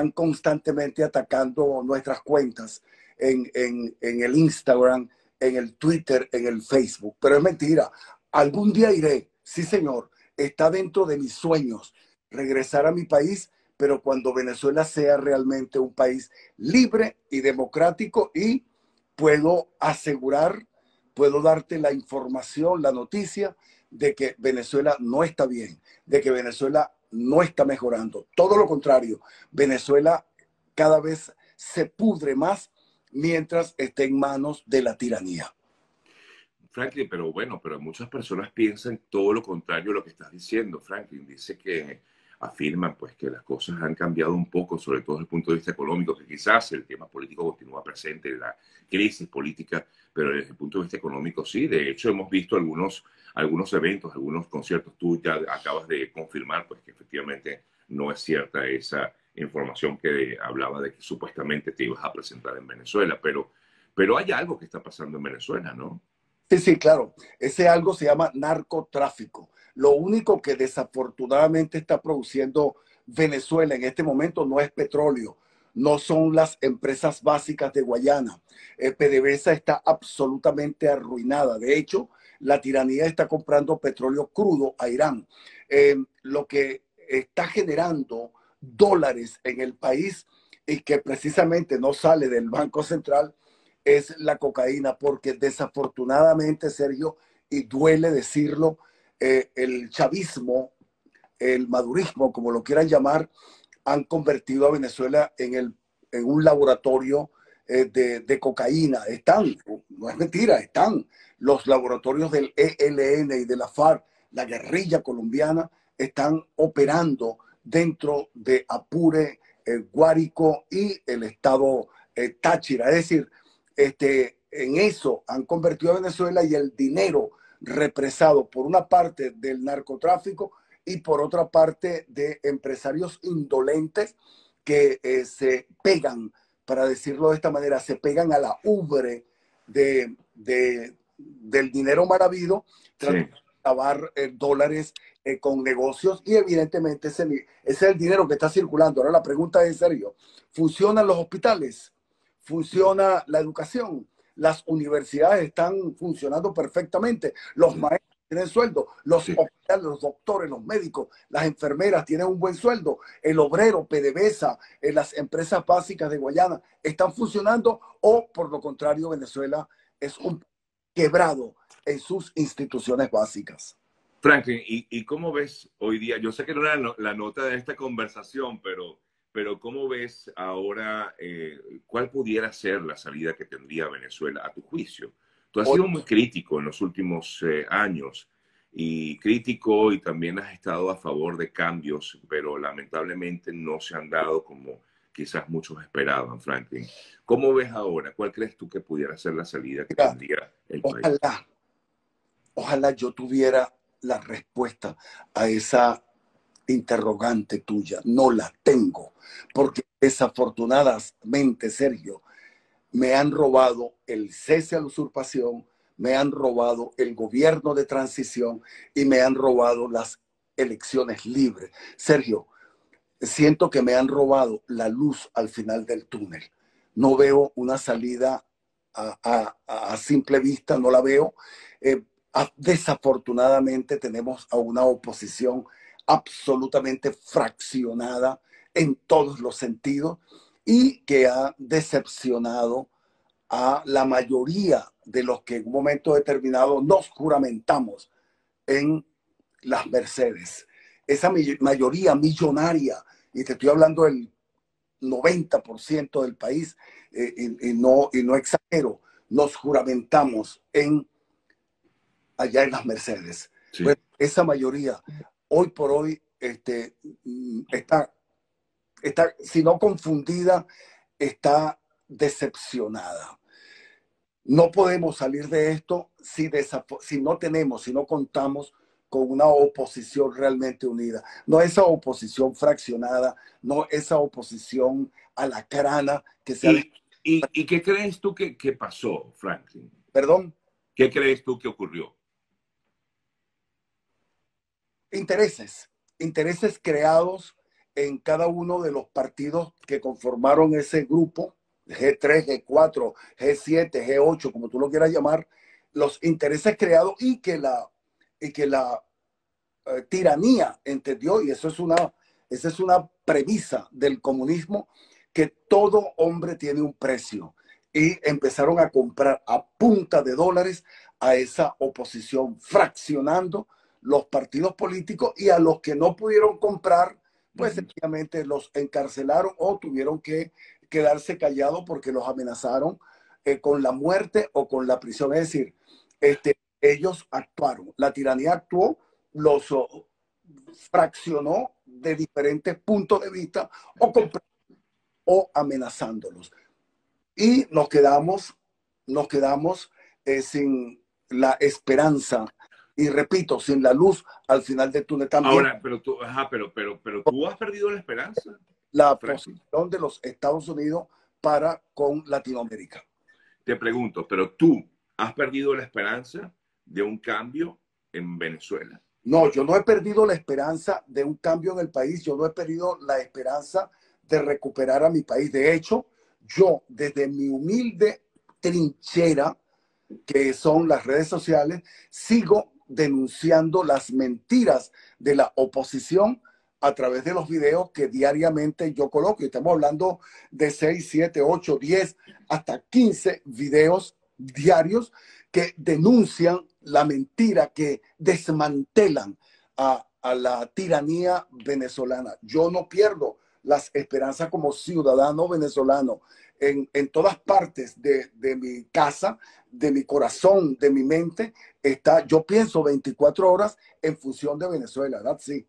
están constantemente atacando nuestras cuentas en, en el Instagram, en el Twitter, en el Facebook. Pero es mentira. Algún día iré, sí señor, está dentro de mis sueños regresar a mi país, pero cuando Venezuela sea realmente un país libre y democrático y puedo asegurar, puedo darte la información, la noticia de que Venezuela no está bien, de que Venezuela no está mejorando. Todo lo contrario, Venezuela cada vez se pudre más mientras esté en manos de la tiranía. Franklin, pero bueno, pero muchas personas piensan todo lo contrario a lo que estás diciendo. Franklin dice que afirman pues que las cosas han cambiado un poco, sobre todo desde el punto de vista económico, que quizás el tema político continúa presente, la crisis política, pero desde el punto de vista económico sí. De hecho, hemos visto algunos, algunos eventos, algunos conciertos. Tú ya acabas de confirmar pues que efectivamente no es cierta esa información que hablaba de que supuestamente te ibas a presentar en Venezuela, pero, pero hay algo que está pasando en Venezuela, ¿no? Sí, sí, claro. Ese algo se llama narcotráfico. Lo único que desafortunadamente está produciendo Venezuela en este momento no es petróleo, no son las empresas básicas de Guayana. Eh, PDVSA está absolutamente arruinada. De hecho, la tiranía está comprando petróleo crudo a Irán. Eh, lo que está generando dólares en el país y que precisamente no sale del Banco Central es la cocaína, porque desafortunadamente, Sergio, y duele decirlo, eh, el chavismo, el madurismo, como lo quieran llamar, han convertido a Venezuela en, el, en un laboratorio eh, de, de, cocaína. Están, no es mentira, están los laboratorios del ELN y de la FARC, la guerrilla colombiana, están operando dentro de Apure, el Guárico y el estado eh, Táchira. Es decir, este, en eso han convertido a Venezuela y el dinero represado por una parte del narcotráfico y por otra parte de empresarios indolentes que eh, se pegan, para decirlo de esta manera, se pegan a la ubre de, del dinero tratando de lavar eh, dólares eh, con negocios y evidentemente ese, ese, es el dinero que está circulando. Ahora la pregunta es serio, ¿funcionan los hospitales? ¿Funciona la educación? Las universidades están funcionando perfectamente, los maestros tienen sueldo, los hospitales, los doctores, los médicos, las enfermeras tienen un buen sueldo, el obrero, PDVSA, eh, las empresas básicas de Guayana están funcionando o por lo contrario Venezuela es un quebrado en sus instituciones básicas. Franklin, ¿y, cómo ves hoy día? Yo sé que no era la nota de esta conversación, pero, pero ¿cómo ves ahora eh, cuál pudiera ser la salida que tendría Venezuela a tu juicio? Tú has sido muy crítico en los últimos eh, años y crítico y también has estado a favor de cambios, pero lamentablemente no se han dado como quizás muchos esperaban, Franklin. ¿Cómo ves ahora? ¿Cuál crees tú que pudiera ser la salida que tendría el país? Ojalá, ojalá yo tuviera la respuesta a esa interrogante tuya. No la tengo, porque desafortunadamente, Sergio, me han robado el cese a la usurpación, me han robado el gobierno de transición y me han robado las elecciones libres. Sergio, siento que me han robado la luz al final del túnel. No veo una salida a, simple vista, no la veo. Eh, desafortunadamente tenemos a una oposición absolutamente fraccionada en todos los sentidos y que ha decepcionado a la mayoría de los que en un momento determinado nos juramentamos en las Mercedes. Esa mayoría millonaria, y te estoy hablando del 90% del país, eh, y, no, y no exagero, nos juramentamos en allá en las Mercedes. esa mayoría, hoy por hoy, este, mm, está, está, si no confundida, está decepcionada. No podemos salir de esto si, si no tenemos, si no contamos con una oposición realmente unida. No esa oposición fraccionada, no esa oposición a la crana que se ¿Y, ¿Y, ¿Y, qué crees tú que, que pasó, Franklin? Perdón. ¿Qué crees tú que ocurrió? Intereses, intereses creados en cada uno de los partidos que conformaron ese grupo, G3, G4, G7, G8, como tú lo quieras llamar, los intereses creados y que la, y que la eh, tiranía entendió, y eso es una, esa es una premisa del comunismo, que todo hombre tiene un precio. Y empezaron a comprar a punta de dólares a esa oposición, fraccionando los partidos políticos y a los que no pudieron comprar, pues sencillamente los encarcelaron o tuvieron que quedarse callados porque los amenazaron eh, con la muerte o con la prisión. Es decir, este, ellos actuaron, la tiranía actuó, los fraccionó de diferentes puntos de vista o, o amenazándolos. Y nos quedamos, nos quedamos eh, sin la esperanza y repito, sin la luz al final del túnel también. Ahora, pero tú, ajá, pero, pero, pero tú has perdido la esperanza. La posición de los Estados Unidos para con Latinoamérica. Te pregunto, pero tú has perdido la esperanza de un cambio en Venezuela. No, yo no he perdido la esperanza de un cambio en el país, yo no he perdido la esperanza de recuperar a mi país. De hecho, yo desde mi humilde trinchera, que son las redes sociales, sigo denunciando las mentiras de la oposición a través de los videos que diariamente yo coloco. Estamos hablando de 6, 7, 8, 10, hasta 15 videos diarios que denuncian la mentira, que desmantelan a, la tiranía venezolana. Yo no pierdo las esperanzas como ciudadano venezolano en, todas partes de, mi casa, de mi corazón, de mi mente, está, yo pienso 24 horas en función de Venezuela, ¿verdad? Sí.